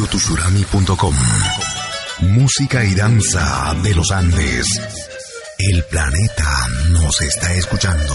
radiotushurami.com. Música y danza de los Andes. El planeta nos está escuchando.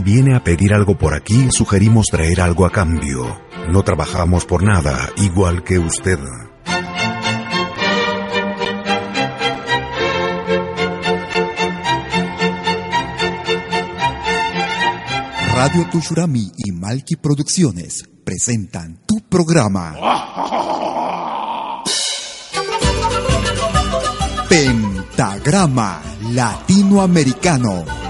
Si viene a pedir algo por aquí, sugerimos traer algo a cambio. No trabajamos por nada, igual que usted. Radio Tushurami y Malki Producciones presentan tu programa. Pentagrama Latinoamericano.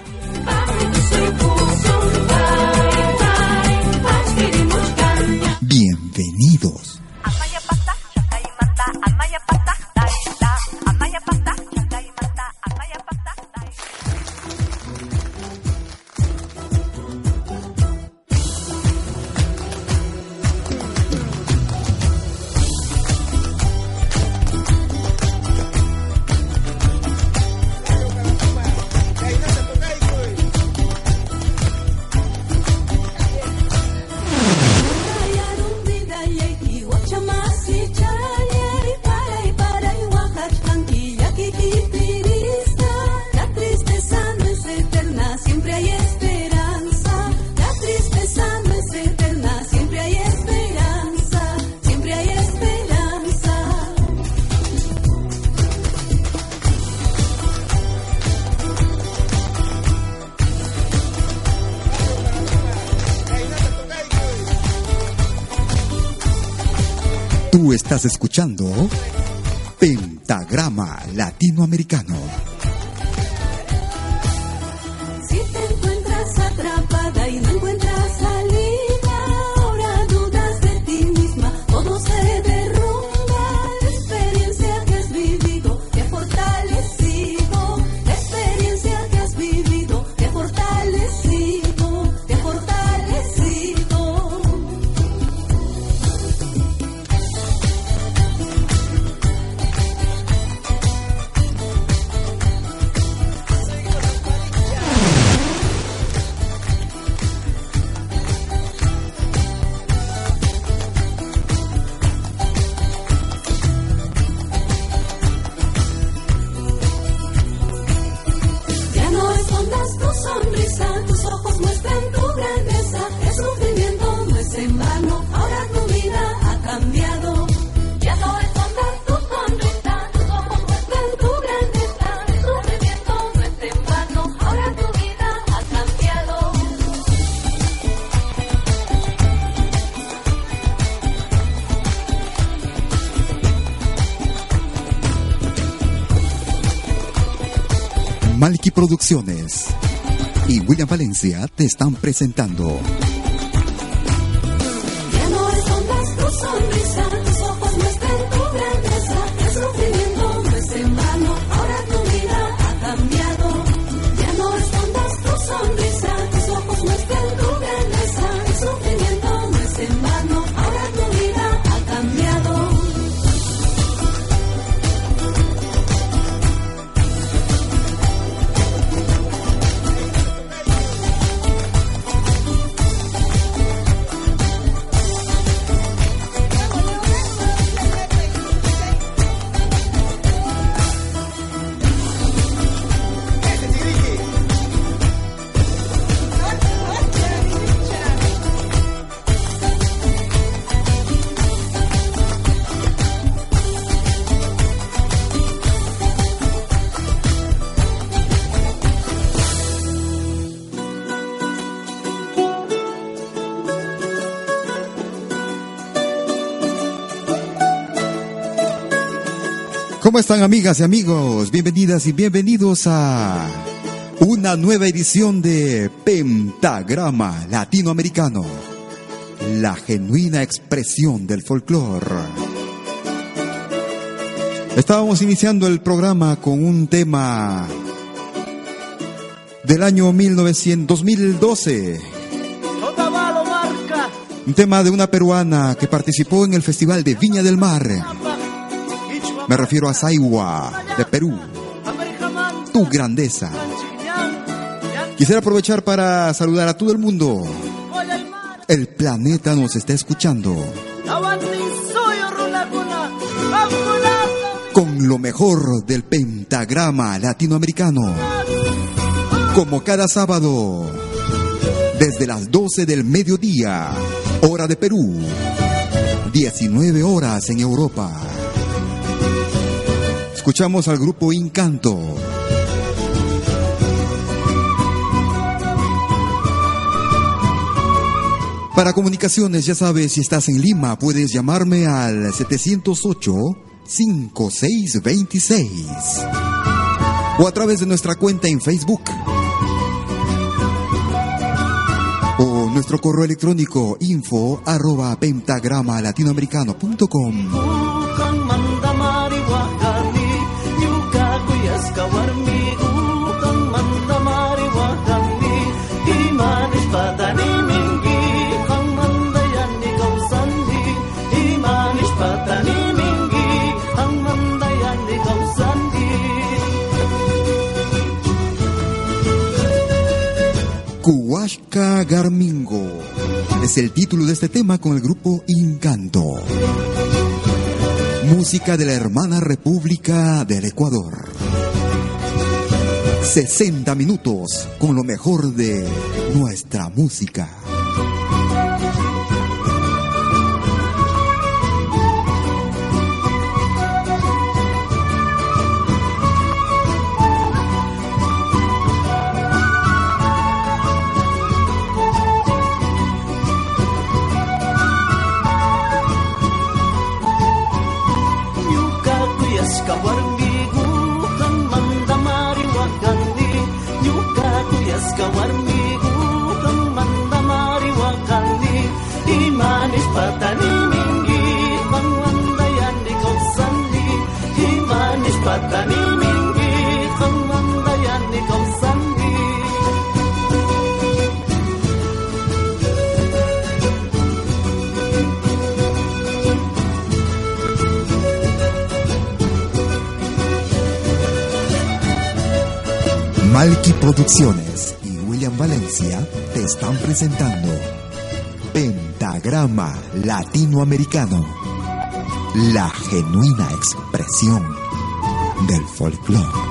Estás escuchando Pentagrama Latinoamericano. Malky Producciones. Y William Valencia te están presentando ¿Cómo están amigas y amigos? Bienvenidas y bienvenidos a una nueva edición de Pentagrama Latinoamericano, la genuina expresión del folclore. Estábamos iniciando el programa con un tema del año 1900, 2012. Un tema de una peruana que participó en el Festival de Viña del Mar. Me refiero a Saiwa, de Perú. Tu grandeza. Quisiera aprovechar para saludar a todo el mundo. El planeta nos está escuchando. Con lo mejor del pentagrama latinoamericano. Como cada sábado. Desde las 12 del mediodía, hora de Perú. 19 horas en Europa. Escuchamos al grupo Incanto. Para comunicaciones, ya sabes, si estás en Lima, puedes llamarme al 708-5626 o a través de nuestra cuenta en Facebook o nuestro correo electrónico info arroba pentagrama latinoamericano.com. Kuwashka Garmingo es el título de este tema con el grupo Incanto. Música de la hermana República del Ecuador. 60 minutos con lo mejor de nuestra música. Malky Producciones Valencia te están presentando Pentagrama Latinoamericano, la genuina expresión del folclore.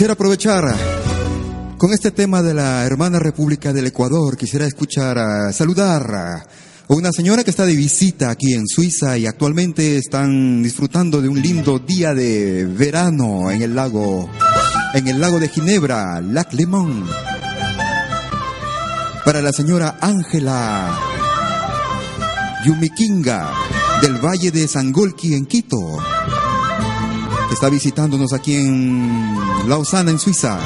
Quisiera aprovechar con este tema de la hermana República del Ecuador, quisiera escuchar, saludar a una señora que está de visita aquí en Suiza y actualmente están disfrutando de un lindo día de verano en el lago, en el lago de Ginebra, Lac Lemon. Para la señora Ángela Yumikinga del Valle de Sangolki en Quito está visitándonos aquí en Lausana, en Suiza.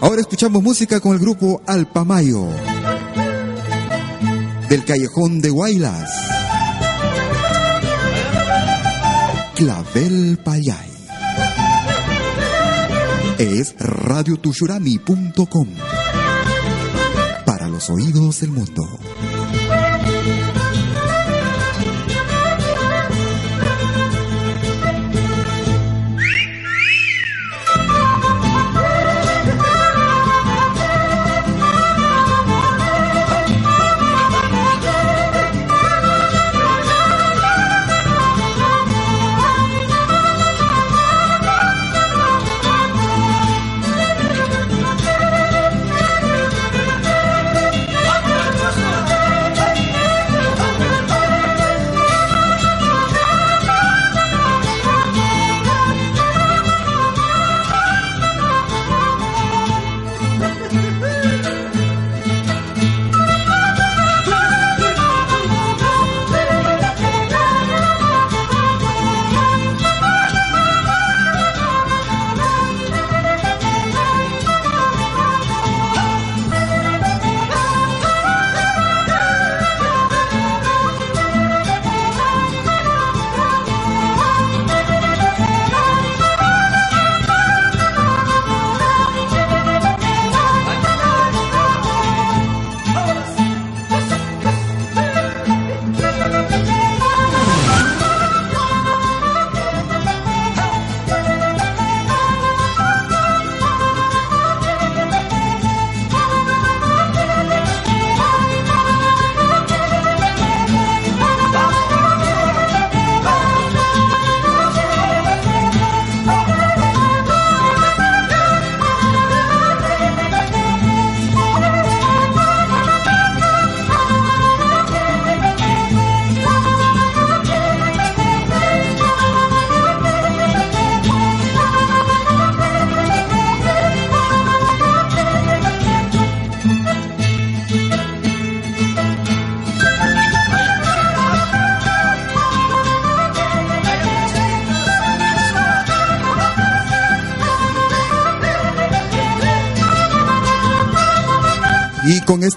Ahora escuchamos música con el grupo Alpamayo, del Callejón de Guaylas. Clavel Payay. es radiotushurami.com. Para los oídos del mundo.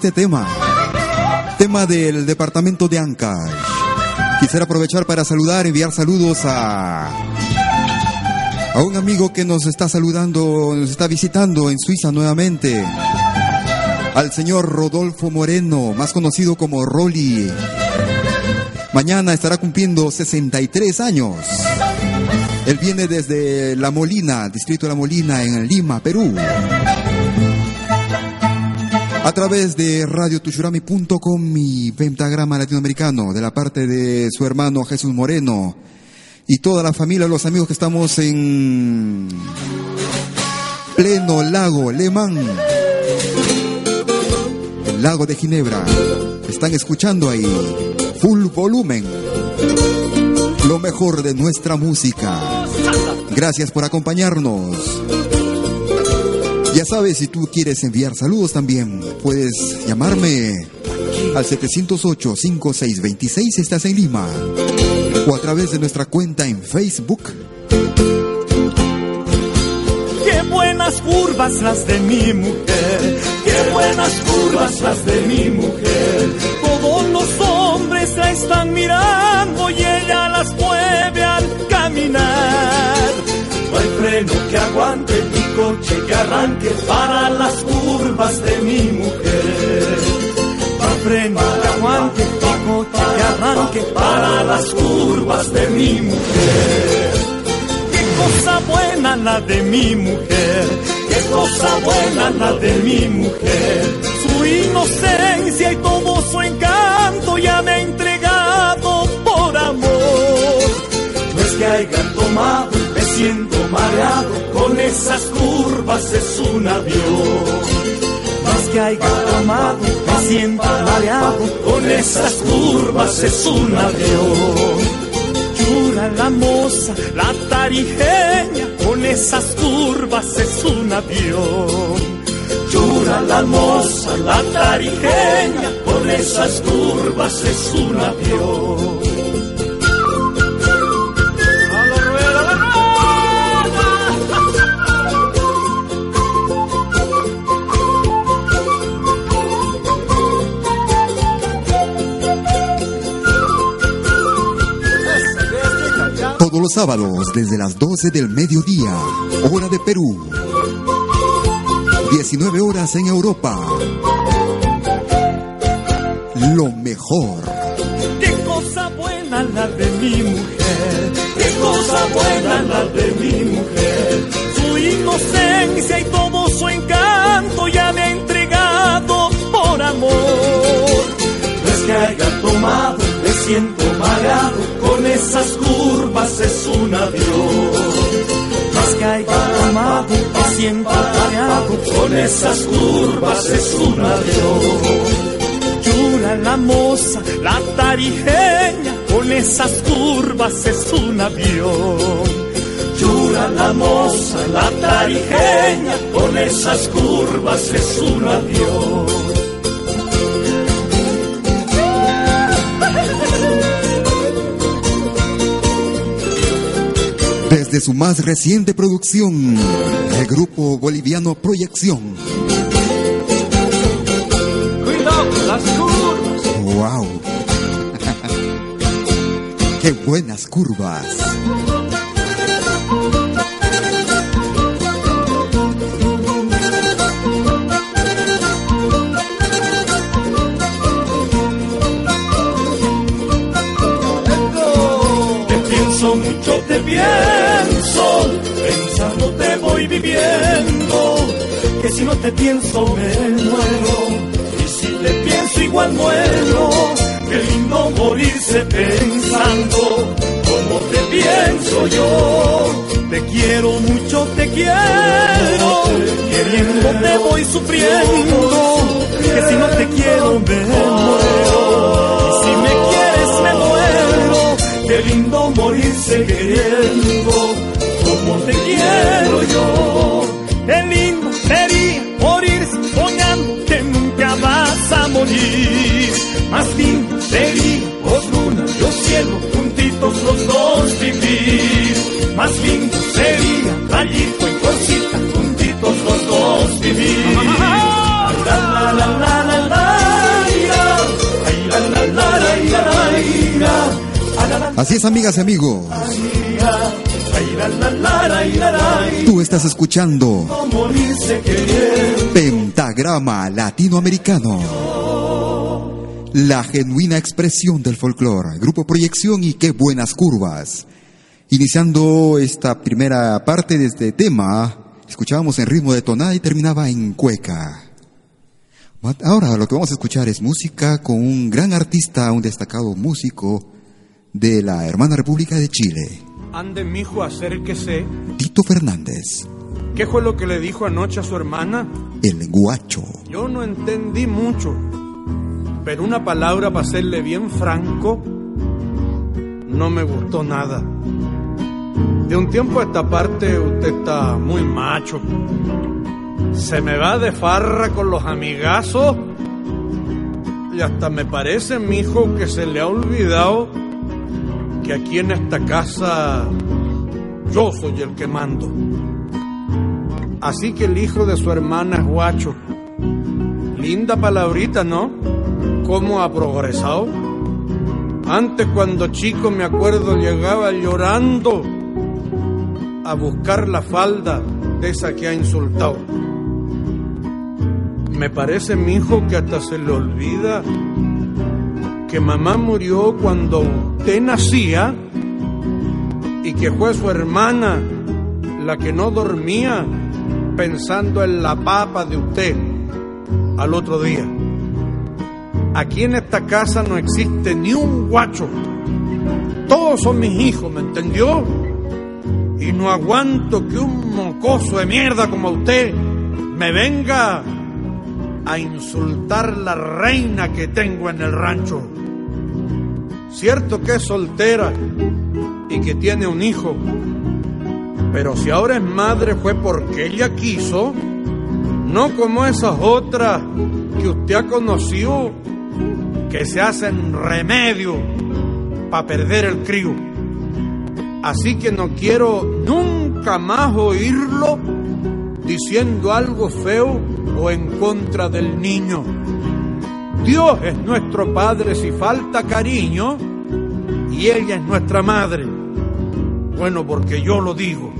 Este tema, tema del departamento de Ancash, quisiera aprovechar para saludar, enviar saludos a, a un amigo que nos está saludando, nos está visitando en Suiza nuevamente, al señor Rodolfo Moreno, más conocido como Rolly. Mañana estará cumpliendo 63 años. Él viene desde La Molina, distrito de La Molina, en Lima, Perú a través de radiotushurami.com y Pentagrama Latinoamericano, de la parte de su hermano Jesús Moreno y toda la familia, los amigos que estamos en pleno lago Lemán, el lago de Ginebra. Están escuchando ahí, full volumen, lo mejor de nuestra música. Gracias por acompañarnos. Ya sabes, si tú quieres enviar saludos también, puedes llamarme al 708-5626, estás en Lima, o a través de nuestra cuenta en Facebook. Qué buenas curvas las de mi mujer, qué buenas curvas las de mi mujer. Todos los hombres la están mirando y ella las mueve para las curvas de mi mujer. Freno que aguante coche que arranque para las curvas de mi mujer. Qué cosa buena la de mi mujer, qué cosa buena la de mi mujer. Su inocencia y todo su encanto ya me ha entregado por amor. No es que haya tomado me siento mareado, con esas curvas es un avión. Es que haya tomado y me siento mareado, con esas curvas es un avión. Yura la moza, la tarijeña, con esas curvas es un avión. Yura la moza, la tarijeña, con esas curvas es un avión. Los sábados desde las 12 del mediodía, hora de Perú. 19 horas en Europa. Lo mejor. Qué cosa buena la de mi mujer, qué cosa buena la de mi mujer. Su inocencia y todo su encanto ya me ha entregado por amor. No es que haya tomado, me siento mareado, con esas curvas es un avión. Que haya tomado, me siento mareado, con esas curvas es un avión. Llora la moza, la tarijeña, con esas curvas es un avión. Llora la moza, la tarijeña, con esas curvas es un avión. Desde su más reciente producción, el grupo boliviano Proyección. Cuidado las curvas. ¡Wow! ¡Qué buenas curvas! Te pienso mucho, te pienso, te pienso me muero, y si te pienso igual muero, qué lindo morirse pensando, como te pienso yo, te quiero mucho, te quiero, queriendo te voy sufriendo, que si no te quiero me muero, y si me quieres me muero, qué lindo morirse queriendo, como te quiero cielo, juntitos los dos vivir. Más lindo sería rayito y cosita, juntitos los dos vivir. La, la, la, la, la, la. Ah, Así es, amigas y amigos. Tú estás escuchando. Pentagrama Latinoamericano. La genuina expresión del folclore. Grupo Proyección y qué buenas curvas. Iniciando esta primera parte de este tema, escuchábamos en ritmo de tonada y terminaba en cueca. Ahora lo que vamos a escuchar es música con un gran artista, un destacado músico de la hermana República de Chile, Ande, mijo, acérquese. Tito Fernández, ¿Qué fue lo que le dijo anoche a su hermana? el guacho. Yo no entendí mucho, pero una palabra para serle bien franco, no me gustó nada. De un tiempo a esta parte usted está muy macho. Se me va de farra con los amigazos y hasta me parece, mijo, que se le ha olvidado que aquí en esta casa yo soy el que mando. Así que el hijo de su hermana es guacho. Linda palabrita, ¿no? ¿Cómo ha progresado? Antes cuando chico me acuerdo llegaba llorando a buscar la falda de esa que ha insultado. Me parece, mi hijo, que hasta se le olvida que mamá murió cuando usted nacía y que fue su hermana la que no dormía pensando en la papa de usted al otro día. Aquí en esta casa no existe ni un guacho. Todos son mis hijos, ¿me entendió? Y no aguanto que un mocoso de mierda como usted me venga a insultar la reina que tengo en el rancho. Cierto que es soltera y que tiene un hijo, pero si ahora es madre fue porque ella quiso, no como esas otras que usted ha conocido que se hacen remedio para perder el crío. Así que no quiero nunca más oírlo diciendo algo feo o en contra del niño. Dios es nuestro Padre si falta cariño y ella es nuestra madre. Bueno, porque yo lo digo.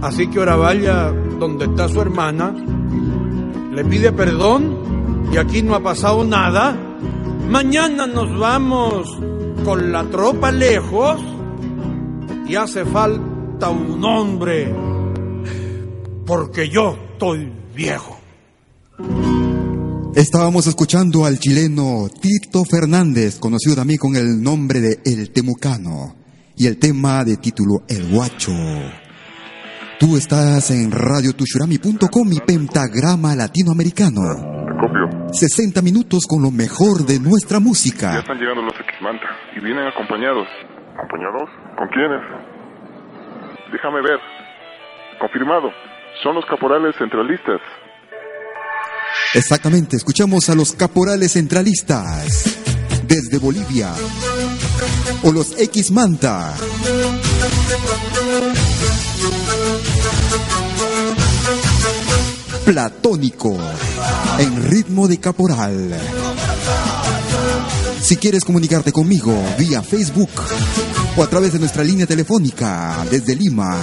Así que ahora vaya donde está su hermana, le pide perdón y aquí no ha pasado nada. Mañana nos vamos con la tropa lejos y hace falta un hombre porque yo estoy viejo. Estábamos escuchando al chileno Tito Fernández, conocido también con el nombre de El Temucano, y el tema de título El Guacho. Tú estás en radiotushurami.com y pentagrama latinoamericano. Copio. 60 minutos con lo mejor de nuestra Ya música. están llegando los X-Manta y vienen acompañados. ¿Acompañados? ¿Con quiénes? Déjame ver. Confirmado. Son los caporales centralistas. Exactamente, escuchamos a los caporales centralistas desde Bolivia o los X Manta. Platónico en ritmo de caporal. Si quieres comunicarte conmigo vía Facebook o a través de nuestra línea telefónica desde Lima,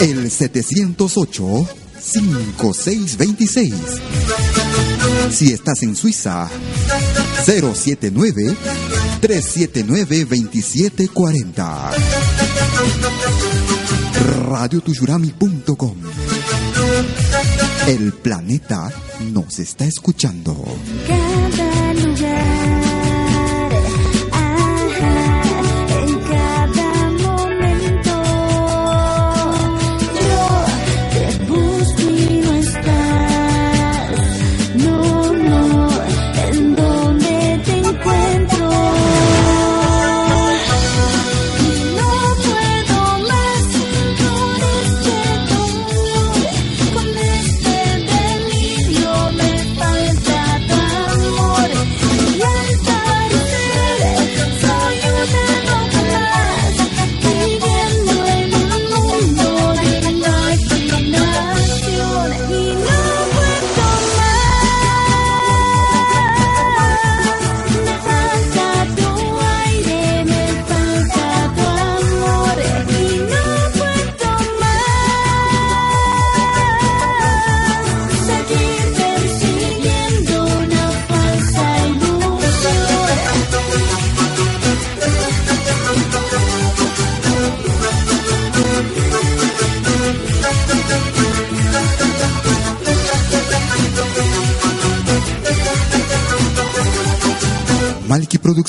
el 708 5626. Si estás en Suiza, 079 379 2740. Radiotuyurami.com. El planeta nos está escuchando.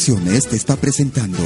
Te está presentando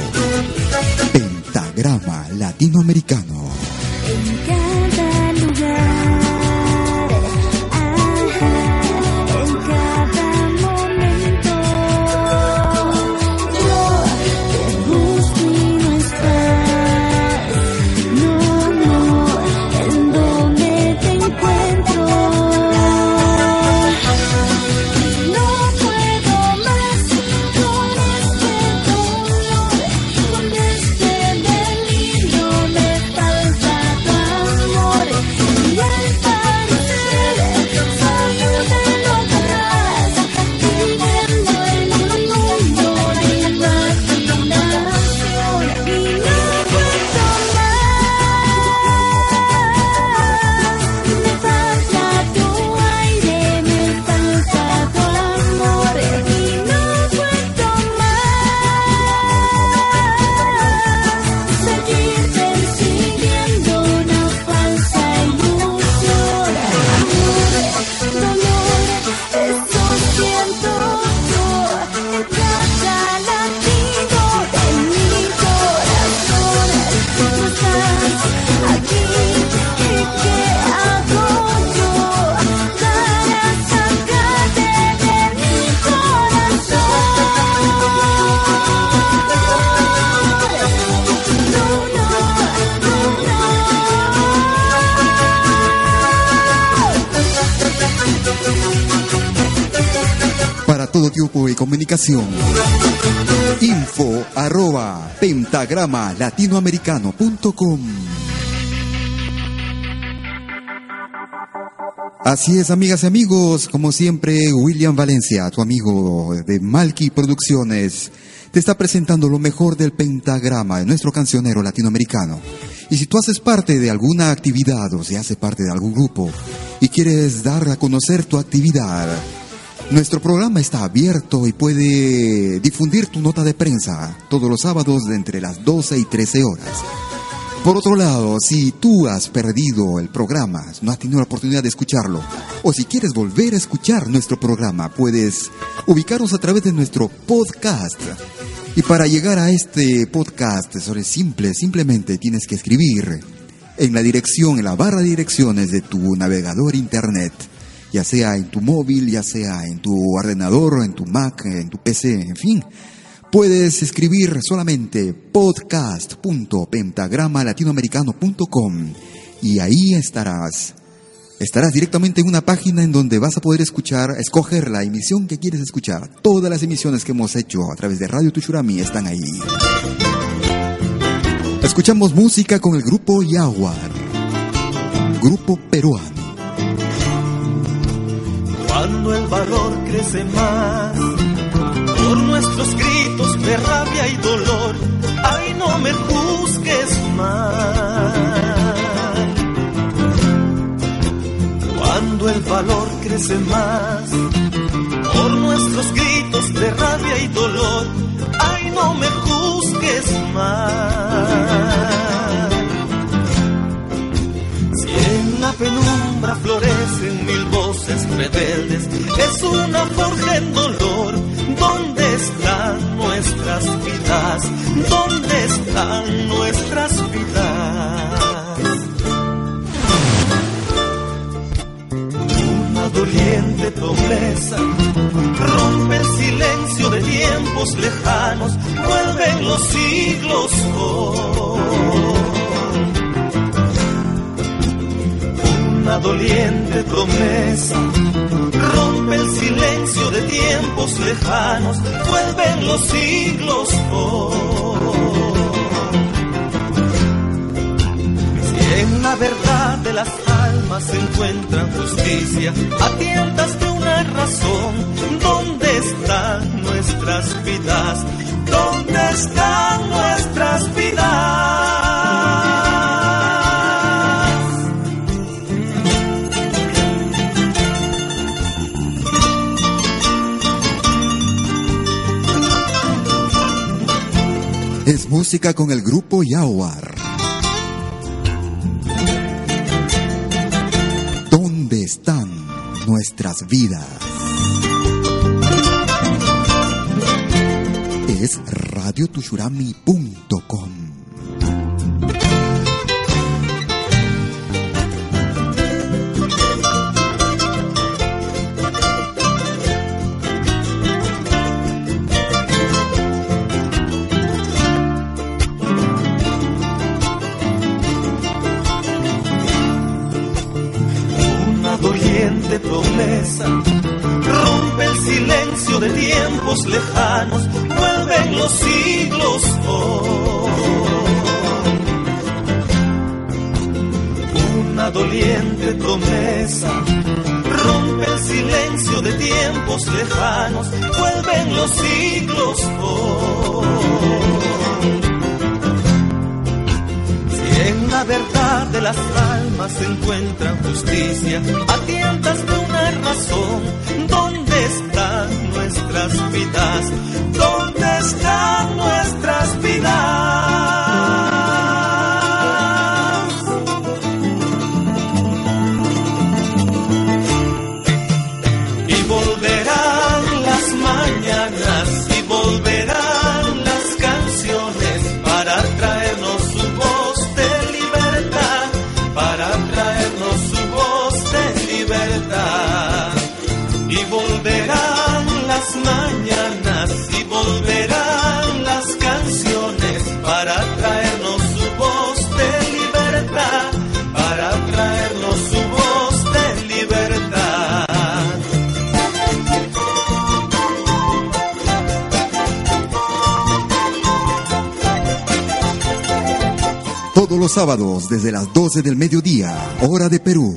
comunicación. Info arroba pentagrama latinoamericano.com. Así es, amigas y amigos, como siempre, William Valencia, tu amigo de Malky Producciones, te está presentando lo mejor del pentagrama de nuestro cancionero latinoamericano. Y si tú haces parte de alguna actividad o si haces parte de algún grupo y quieres dar a conocer tu actividad, nuestro programa está abierto y puede difundir tu nota de prensa todos los sábados de entre las 12 y 13 horas. Por otro lado, si tú has perdido el programa, no has tenido la oportunidad de escucharlo, o si quieres volver a escuchar nuestro programa, puedes ubicarnos a través de nuestro podcast. Y para llegar a este podcast, simple, simplemente tienes que escribir en la dirección, en la barra de direcciones de tu navegador internet, ya sea en tu móvil, ya sea en tu ordenador, en tu Mac, en tu PC, en fin Puedes escribir solamente podcast.pentagramalatinoamericano.com y ahí estarás. Estarás directamente en una página en donde vas a poder escuchar, escoger la emisión que quieres escuchar. Todas las emisiones que hemos hecho a través de Radio Tuchurami están ahí. Escuchamos música con el grupo Yaguar, grupo peruano. Cuando el valor crece más por nuestros gritos de rabia y dolor. Ay, no me juzgues mal. Cuando el valor crece más por nuestros gritos de rabia y dolor. Ay, no me juzgues mal. La penumbra florecen mil voces rebeldes, es una forja en dolor ¿Dónde están nuestras vidas? ¿Dónde están nuestras vidas? Una doliente promesa rompe el silencio de tiempos lejanos, vuelven los siglos. Una doliente promesa rompe el silencio de tiempos lejanos, vuelven los siglos hoy. Si en la verdad de las almas se encuentra justicia, a tientas de una razón, ¿dónde están nuestras vidas? ¿Dónde están nuestras vidas? Música con el grupo Yaguar. ¿Dónde están nuestras vidas? Es radiotushurami.com. De Perú.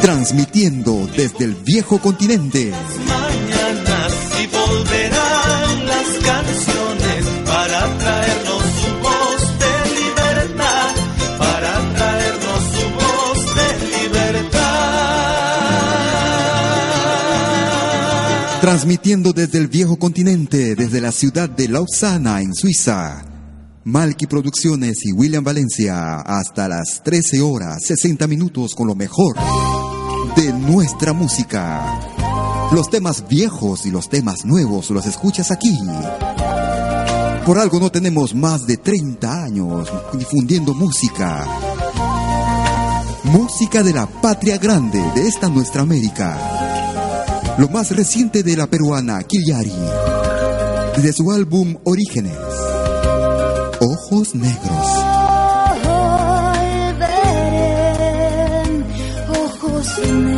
Transmitiendo desde el viejo continente. Mañanas y volverán las canciones para traernos su voz de libertad. Para traernos su voz de libertad. Transmitiendo desde el viejo continente, desde la ciudad de Lausana, en Suiza Malky Producciones y William Valencia, hasta las 13 horas 60 minutos con lo mejor de nuestra música. Los temas viejos y los temas nuevos los escuchas aquí. Por algo no tenemos más de 30 años difundiendo música. Música de la patria grande de esta nuestra América lo más reciente de la peruana Kiliari, de su álbum Orígenes, Ojos Negros. Negros,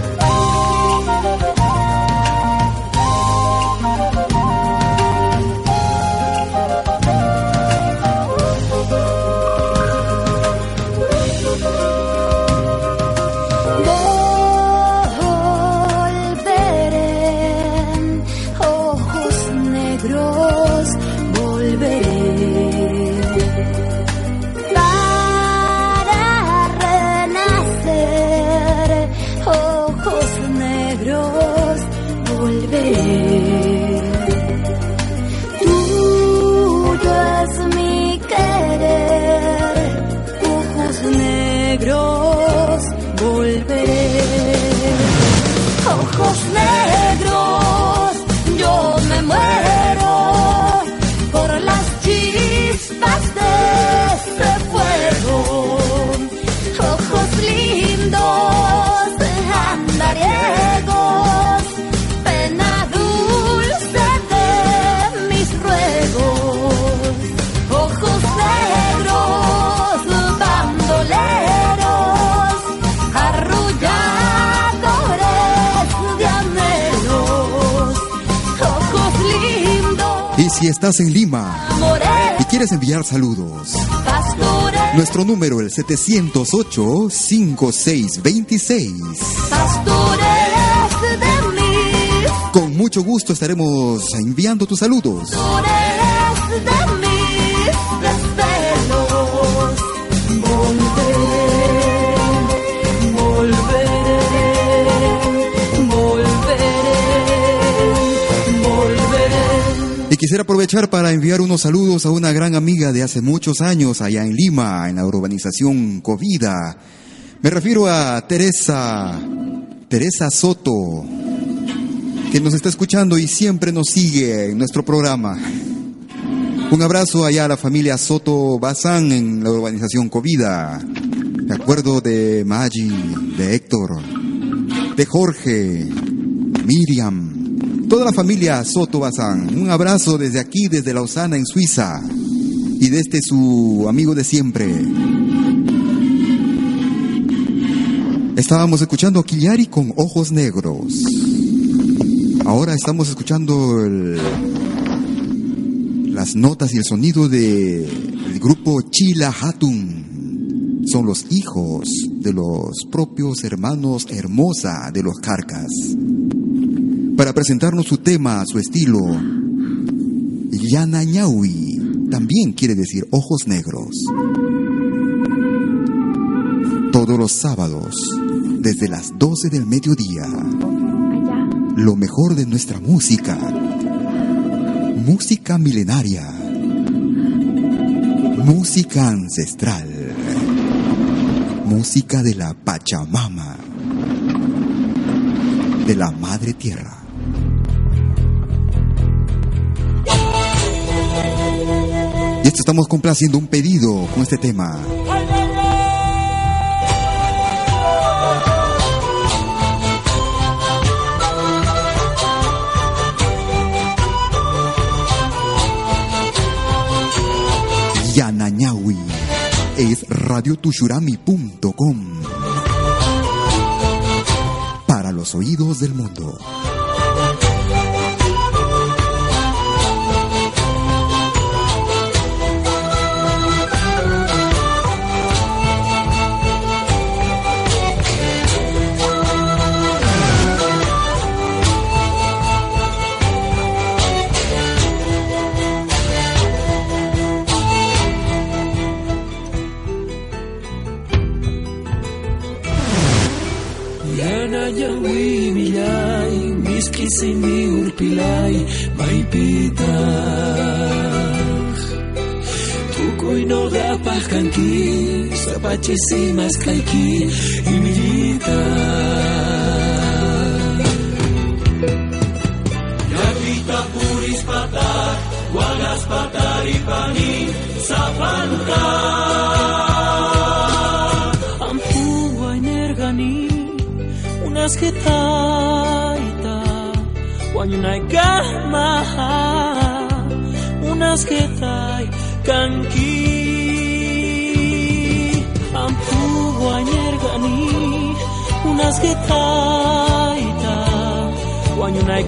Estás en Lima y quieres enviar saludos, nuestro número el 708-5626. pastores de mis, Con mucho gusto estaremos enviando tus saludos. Quisiera aprovechar para enviar unos saludos a una gran amiga de hace muchos años allá en Lima, en la urbanización Covida. Me refiero a Teresa, Teresa Soto, que nos está escuchando y siempre nos sigue en nuestro programa. Un abrazo allá a la familia Soto Bazán en la urbanización Covida. Me acuerdo de Maggi, de Héctor, de Jorge, Miriam, toda la familia Soto Bazán. Un abrazo desde aquí, desde Lausana, en Suiza. Y desde su amigo de siempre. Estábamos escuchando Quillari con ojos negros. Ahora estamos escuchando las notas y el sonido de el grupo Chila Hatun. Son los hijos de los propios hermanos Hermosa de los Carcas. Para presentarnos su tema, su estilo, Yana Ñaui también quiere decir ojos negros. Todos los sábados, desde las 12 del mediodía, lo mejor de nuestra música. Música milenaria. Música ancestral. Música de la Pachamama. De la Madre Tierra. Estamos complaciendo un pedido con este tema. Yanañawi es radiotushurami.com para los oídos del mundo. Miski simi urpilay, maipita. Tukuy no gapah kanki, sapachisimas kayki, imilita. Yavita puris patar, wagas patari pani, sapanta. Ampuwa energani, unas que taita, wanyunay gamaha, unas que tai kanki. Ampuwa energani, unas que taita, wanyunay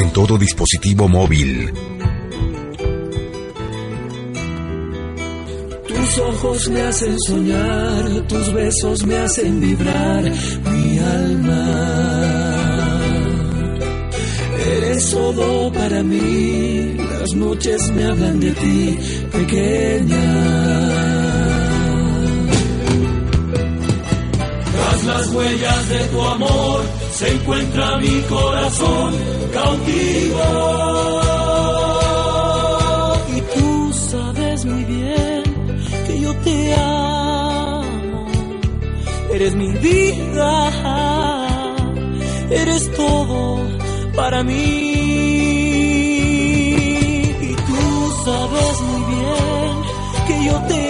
en todo dispositivo móvil. Tus ojos me hacen soñar, tus besos me hacen vibrar mi alma. Eres todo para mí, las noches me hablan de ti, pequeña. Las huellas de tu amor se encuentra mi corazón cautivo. Y tú sabes muy bien que yo te amo. Eres mi vida, eres todo para mí. Y tú sabes muy bien que yo te amo.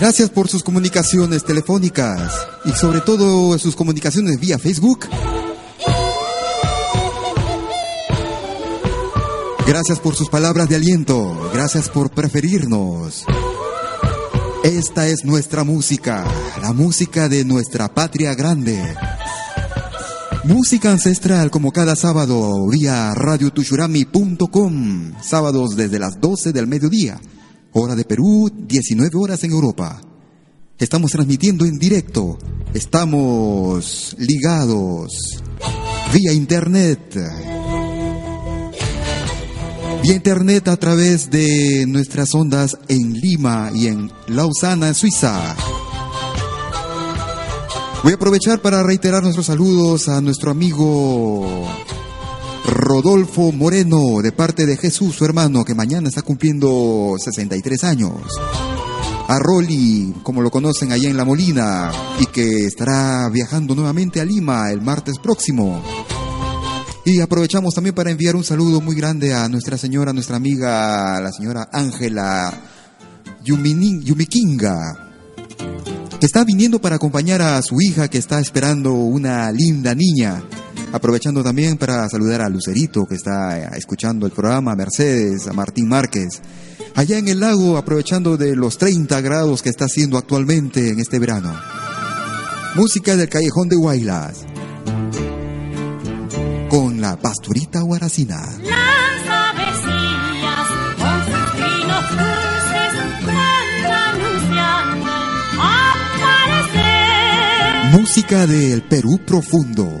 Gracias por sus comunicaciones telefónicas y sobre todo sus comunicaciones vía Facebook. Gracias por sus palabras de aliento. Gracias por preferirnos. Esta es nuestra música, la música de nuestra patria grande. Música ancestral como cada sábado vía radiotushurami.com, sábados desde las 12 del mediodía. Hora de Perú, 19 horas en Europa. Estamos transmitiendo en directo, estamos ligados vía internet. Vía internet a través de nuestras ondas en Lima y en Lausana, Suiza. Voy a aprovechar para reiterar nuestros saludos a nuestro amigo Rodolfo Moreno, de parte de Jesús, su hermano, que mañana está cumpliendo 63 años. A Rolly, como lo conocen allá en La Molina, y que estará viajando nuevamente a Lima el martes próximo. Y aprovechamos también para enviar un saludo muy grande a nuestra señora, nuestra amiga, la señora Ángela Yumikinga, que está viniendo para acompañar a su hija que está esperando una linda niña. Aprovechando también para saludar a Lucerito que está eh, escuchando el programa, a Mercedes, a Martín Márquez. Allá en el lago, aprovechando de los 30 grados que está haciendo actualmente en este verano. Música del Callejón de Guaylas. Con la pastorita guaracina. Música del Perú profundo.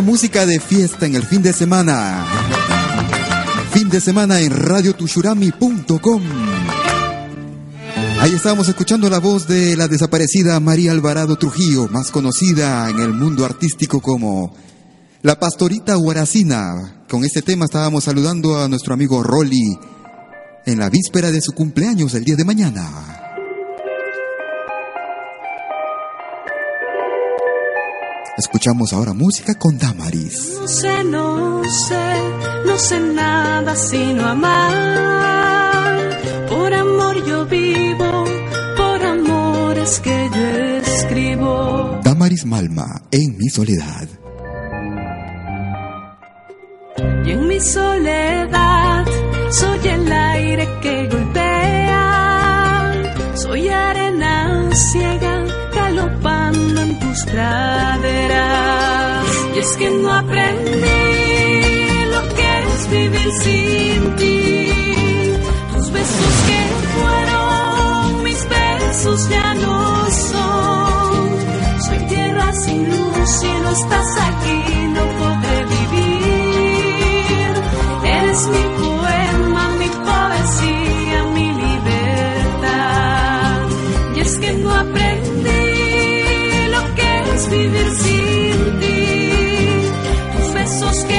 Música de fiesta en el fin de semana. Fin de semana en radiotushurami.com. Ahí estábamos escuchando la voz de la desaparecida María Alvarado Trujillo, más conocida en el mundo artístico como la pastorita guaracina. Con este tema estábamos saludando a nuestro amigo Rolly en la víspera de su cumpleaños el día de mañana. Escuchamos ahora música con Damaris. No sé, no sé, no sé nada sino amar. Por amor yo vivo, por amor es que yo escribo. Damaris Malma, en mi soledad. Y en mi soledad soy el aire que golpea, soy arena ciega galopando en tus praderas. Es que no aprendí lo que es vivir sin ti. Tus besos que fueron mis besos ya no son. Soy tierra sin luz, si no estás aquí no podré vivir. Eres mi poema, mi poesía, mi libertad. Y es que no aprendí lo que es vivir sin ti. Besos que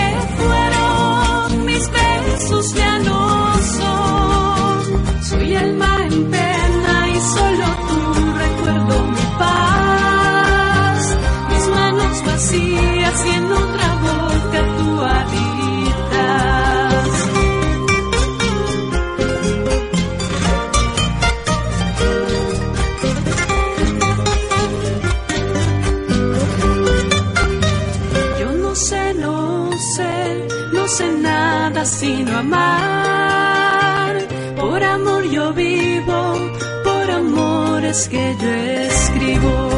Por amor yo vivo, por amor es que yo escribo.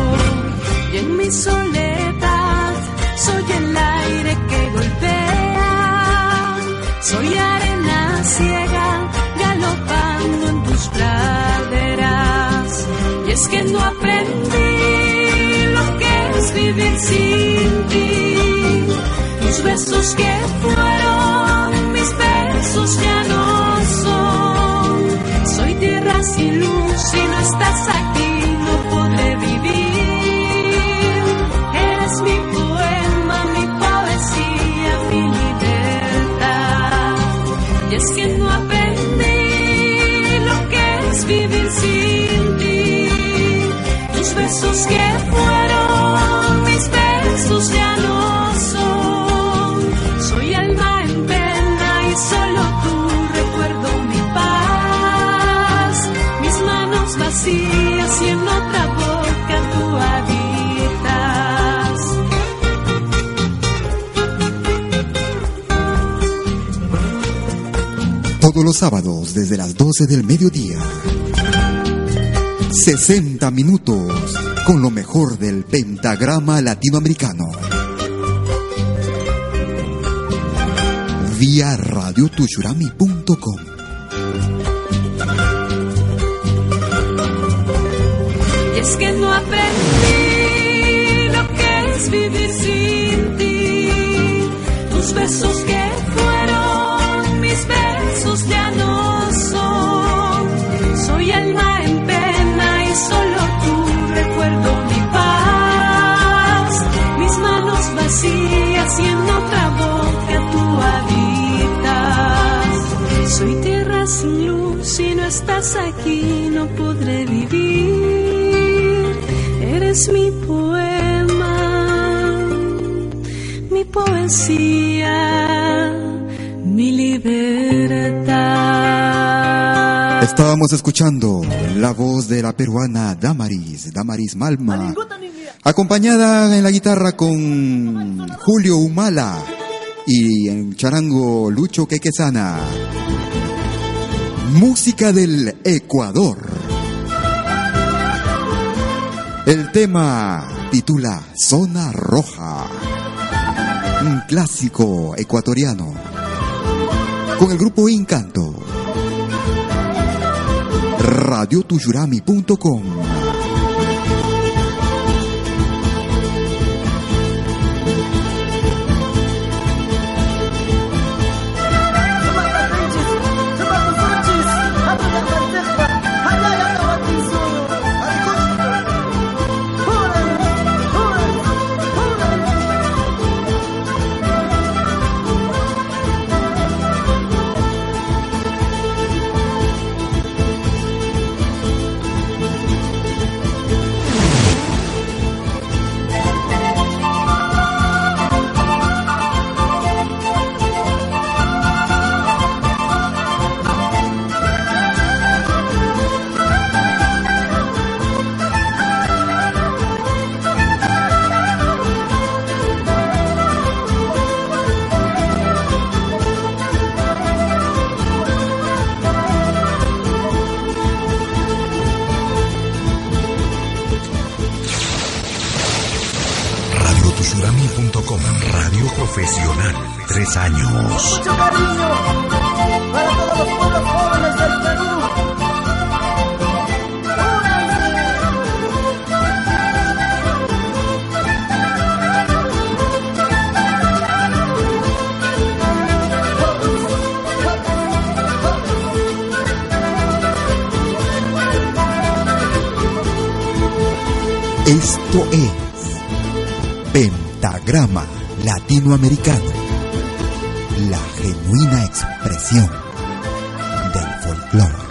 Y en mi soledad soy el aire que golpea, soy arena ciega galopando en tus praderas. Y es que no aprendí lo que es vivir sin ti. Tus besos que fueron mis besos ya no son. Soy tierra sin luz, si no estás aquí no podré vivir. Eres mi poema, mi poesía, mi libertad. Y es que no aprendí lo que es vivir sin ti. Tus besos que fueron Los sábados desde las 12 del mediodía. 60 minutos con lo mejor del pentagrama latinoamericano. Vía radiotushurami.com. estás aquí, no podré vivir. Eres mi poema, mi poesía, mi libertad. Estábamos escuchando la voz de la peruana Damaris, Damaris Malma, acompañada en la guitarra con Julio Humala y en charango Lucho Quequesana. Música del Ecuador. El tema titula Zona Roja, un clásico ecuatoriano, con el grupo Encanto. radiotushurami.com Latinoamericano, la genuina expresión del folclore.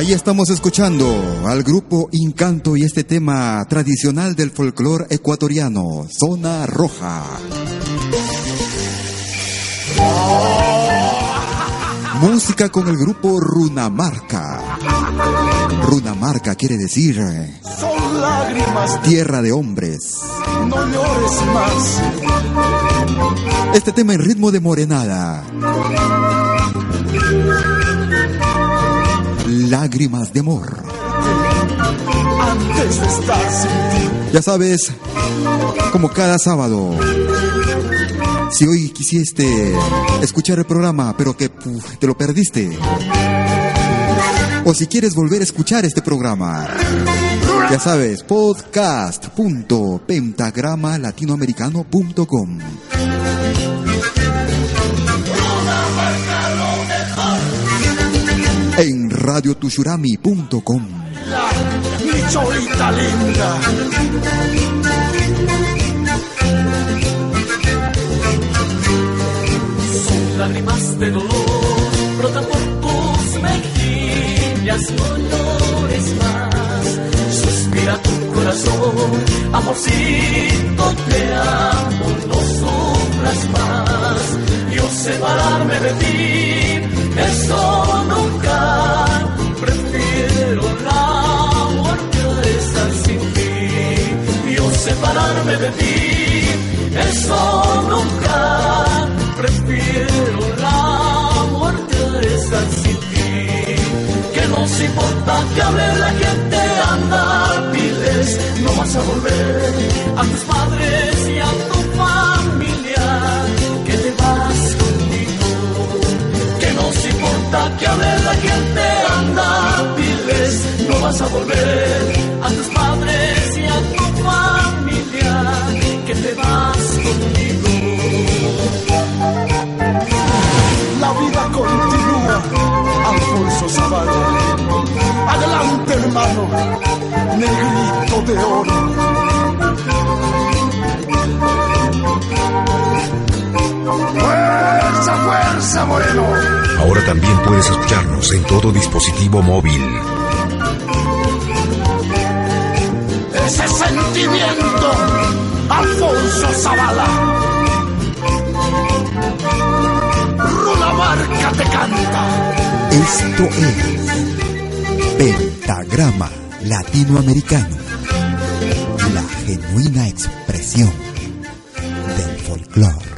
Ahí estamos escuchando al grupo Incanto y este tema tradicional del folclore ecuatoriano, Zona Roja. Música con el grupo Runamarca. Runamarca quiere decir Son lágrimas, tierra de hombres. no llores más. Este tema en ritmo de morenada. Lágrimas de amor. Antes de estar sin ti, Ya sabes, como cada sábado, si hoy quisiste escuchar el programa, pero que puf, te lo perdiste, o si quieres volver a escuchar este programa, ya sabes, podcast.pentagramalatinoamericano.com. radiotushurami.com. mi cholita linda. Son lágrimas de dolor, brotan por tus mejillas, no llores más. Suspira tu corazón, amorcito, te amo, no sufras más. Yo separarme de ti, eso nunca. Separarme de ti, eso nunca. Prefiero la muerte de estar sin ti. Que nos importa que hable la gente, anda, pides, no vas a volver a tus padres y a tu familia, que te vas conmigo. Que nos importa que hable la gente, anda, pides, no vas a volver a tus padres y a tu familia, que te vas conmigo. La vida continúa, Alfonso Zavala. Adelante, hermano, negrito de oro. ¡Fuerza, fuerza, Moreno! Ahora también puedes escucharnos en todo dispositivo móvil. Sentimiento, Alfonso Zavala. Runa Marca te canta. Esto es Pentagrama Latinoamericano, la genuina expresión del folclore.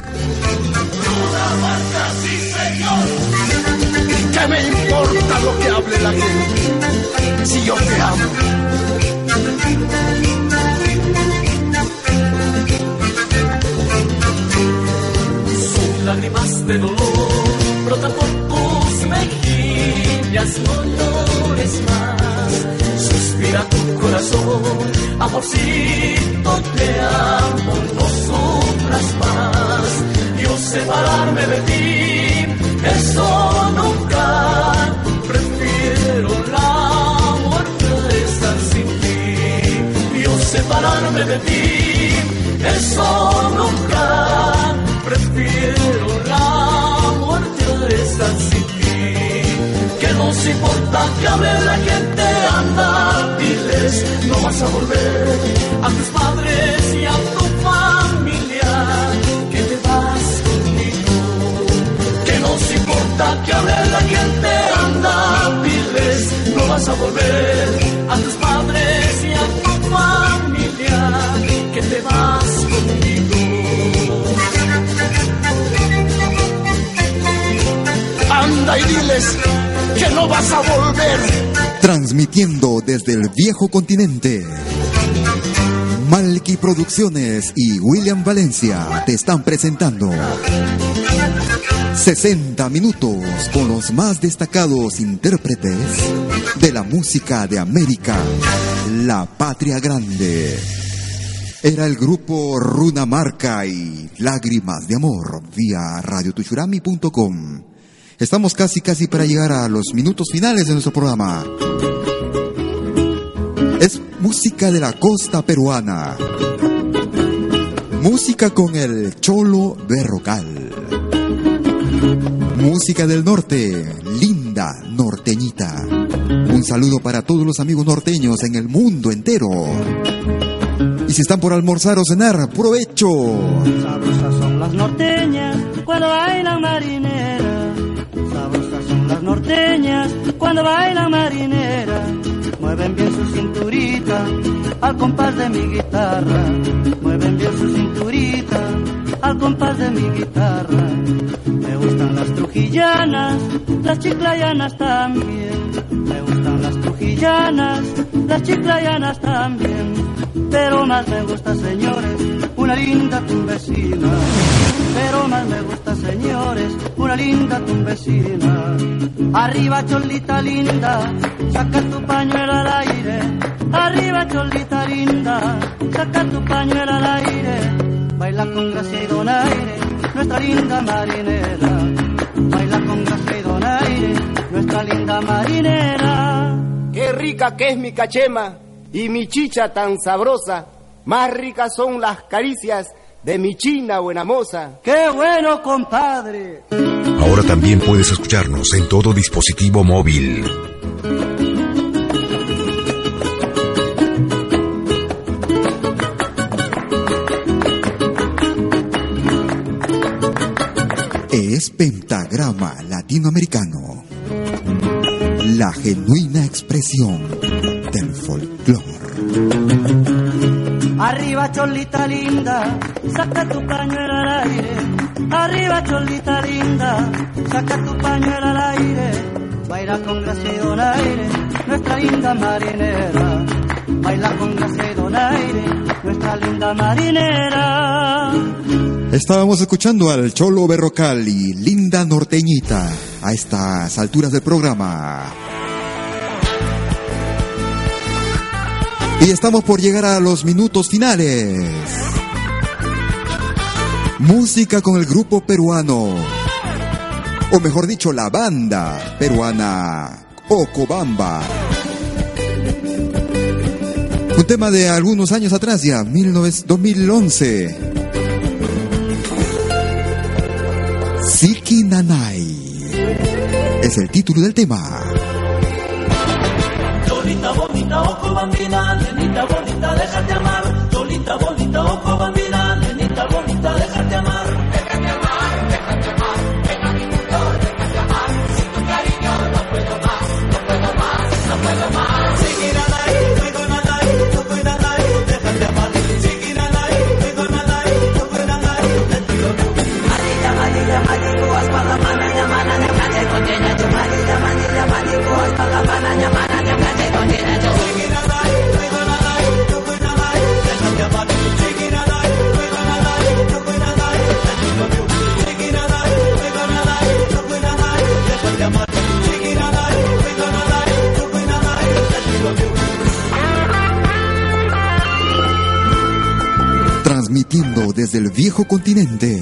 ¿Qué me importa lo que hable la gente? Si yo te amo. Amorcito, te amo, no sufras más. Yo separarme de ti, eso nunca. Prefiero la muerte de estar sin ti. Yo separarme de ti, eso nunca. Prefiero la muerte de estar sin ti. Que nos importa que hable la gente, anda, no vas a volver a tus padres y a tu familia, que te vas conmigo. Que nos importa que hable la gente, anda, diles, no vas a volver a tus padres y a tu familia, que te vas conmigo. Anda y diles que no vas a volver. Transmitiendo desde el viejo continente. Malky Producciones y William Valencia te están presentando 60 minutos con los más destacados intérpretes de la música de América, la patria grande. Era el grupo Runa Marca y Lágrimas de Amor vía radiotuchurami.com. Estamos casi casi para llegar a los minutos finales de nuestro programa. Es música de la costa peruana. Música con el cholo berrocal. Música del norte, linda norteñita. Un saludo para todos los amigos norteños en el mundo entero. Y si están por almorzar o cenar, provecho. Sabrosas son las norteñas cuando bailan. Norteñas cuando bailan marinera. Mueven bien su cinturita al compás de mi guitarra. Mueven bien su cinturita al compás de mi guitarra. Me gustan las trujillanas, las chiclayanas también. Me gustan las trujillanas, las chiclayanas también. Pero más me gusta, señores, una linda tumbesina. Pero más me gusta, señores, una linda tumbesina. Arriba, cholita linda, saca tu pañuelo al aire. Arriba, cholita linda, saca tu pañuelo al aire. Baila con gracia y donaire, nuestra linda marinera. Baila con gracia y donaire, nuestra linda marinera. Qué rica que es mi cachema y mi chicha tan sabrosa. Más ricas son las caricias de mi china buena moza. ¡Qué bueno, compadre! Ahora también puedes escucharnos en todo dispositivo móvil. Es Pentagrama Latinoamericano. La genuina expresión del folclore. Arriba, cholita linda, saca tu pañuelo al aire. Arriba, cholita linda, saca tu pañuelo al aire. Baila con gracia y donaire, nuestra linda marinera. Baila con gracia y donaire, nuestra linda marinera. Estábamos escuchando al Cholo Berrocal y Linda Norteñita a estas alturas del programa. Y estamos por llegar a los minutos finales. Música con el grupo peruano, o mejor dicho, la banda peruana Ocobamba. Un tema de algunos años atrás ya, 19 2011. Siki Nanai es el título del tema. Ojo bambina, nenita bonita, déjate amar. Cholita bonita, ojo bambina, nenita bonita, déjate amar. Desde el viejo continente.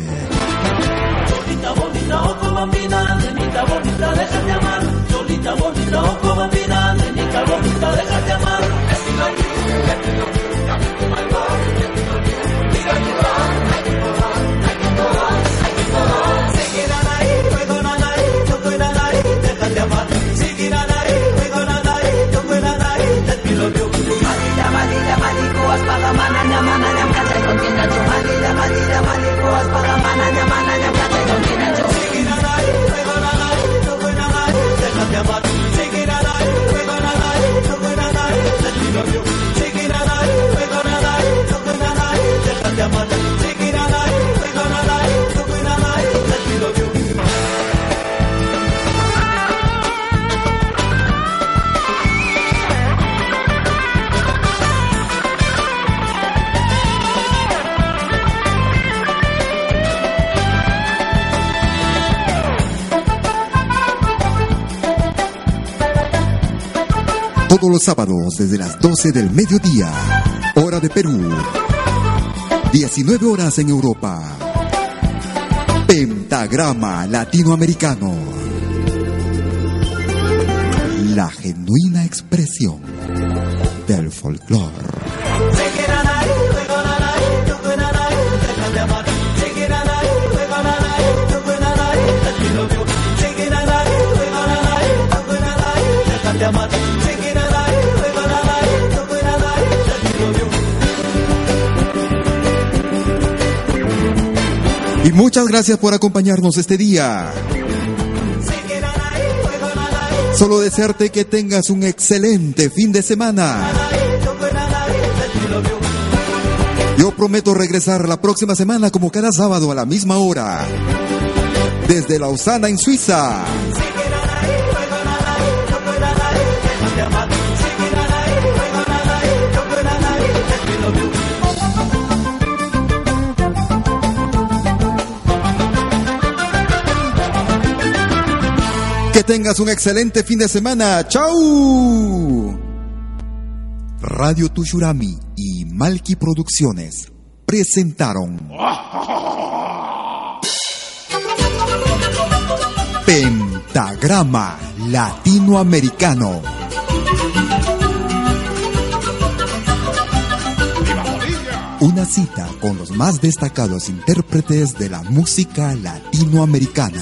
Sábados desde las 12 del mediodía, hora de Perú. 19 horas en Europa. Pentagrama Latinoamericano. La genuina expresión del folclore. Muchas gracias por acompañarnos este día. Solo desearte que tengas un excelente fin de semana. Yo prometo regresar la próxima semana como cada sábado a la misma hora. Desde Lausana en Suiza. Tengas un excelente fin de semana. ¡Chau! Radio Tushurami y Malki Producciones presentaron Pentagrama Latinoamericano. Una cita con los más destacados intérpretes de la música latinoamericana.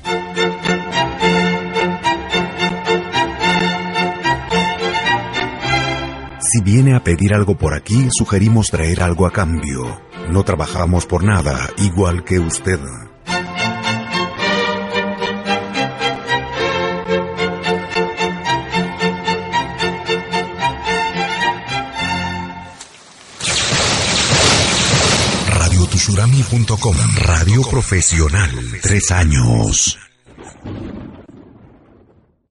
Si viene a pedir algo por aquí, sugerimos traer algo a cambio. No trabajamos por nada, igual que usted. radiotushurami.com Radio profesional. Tres años.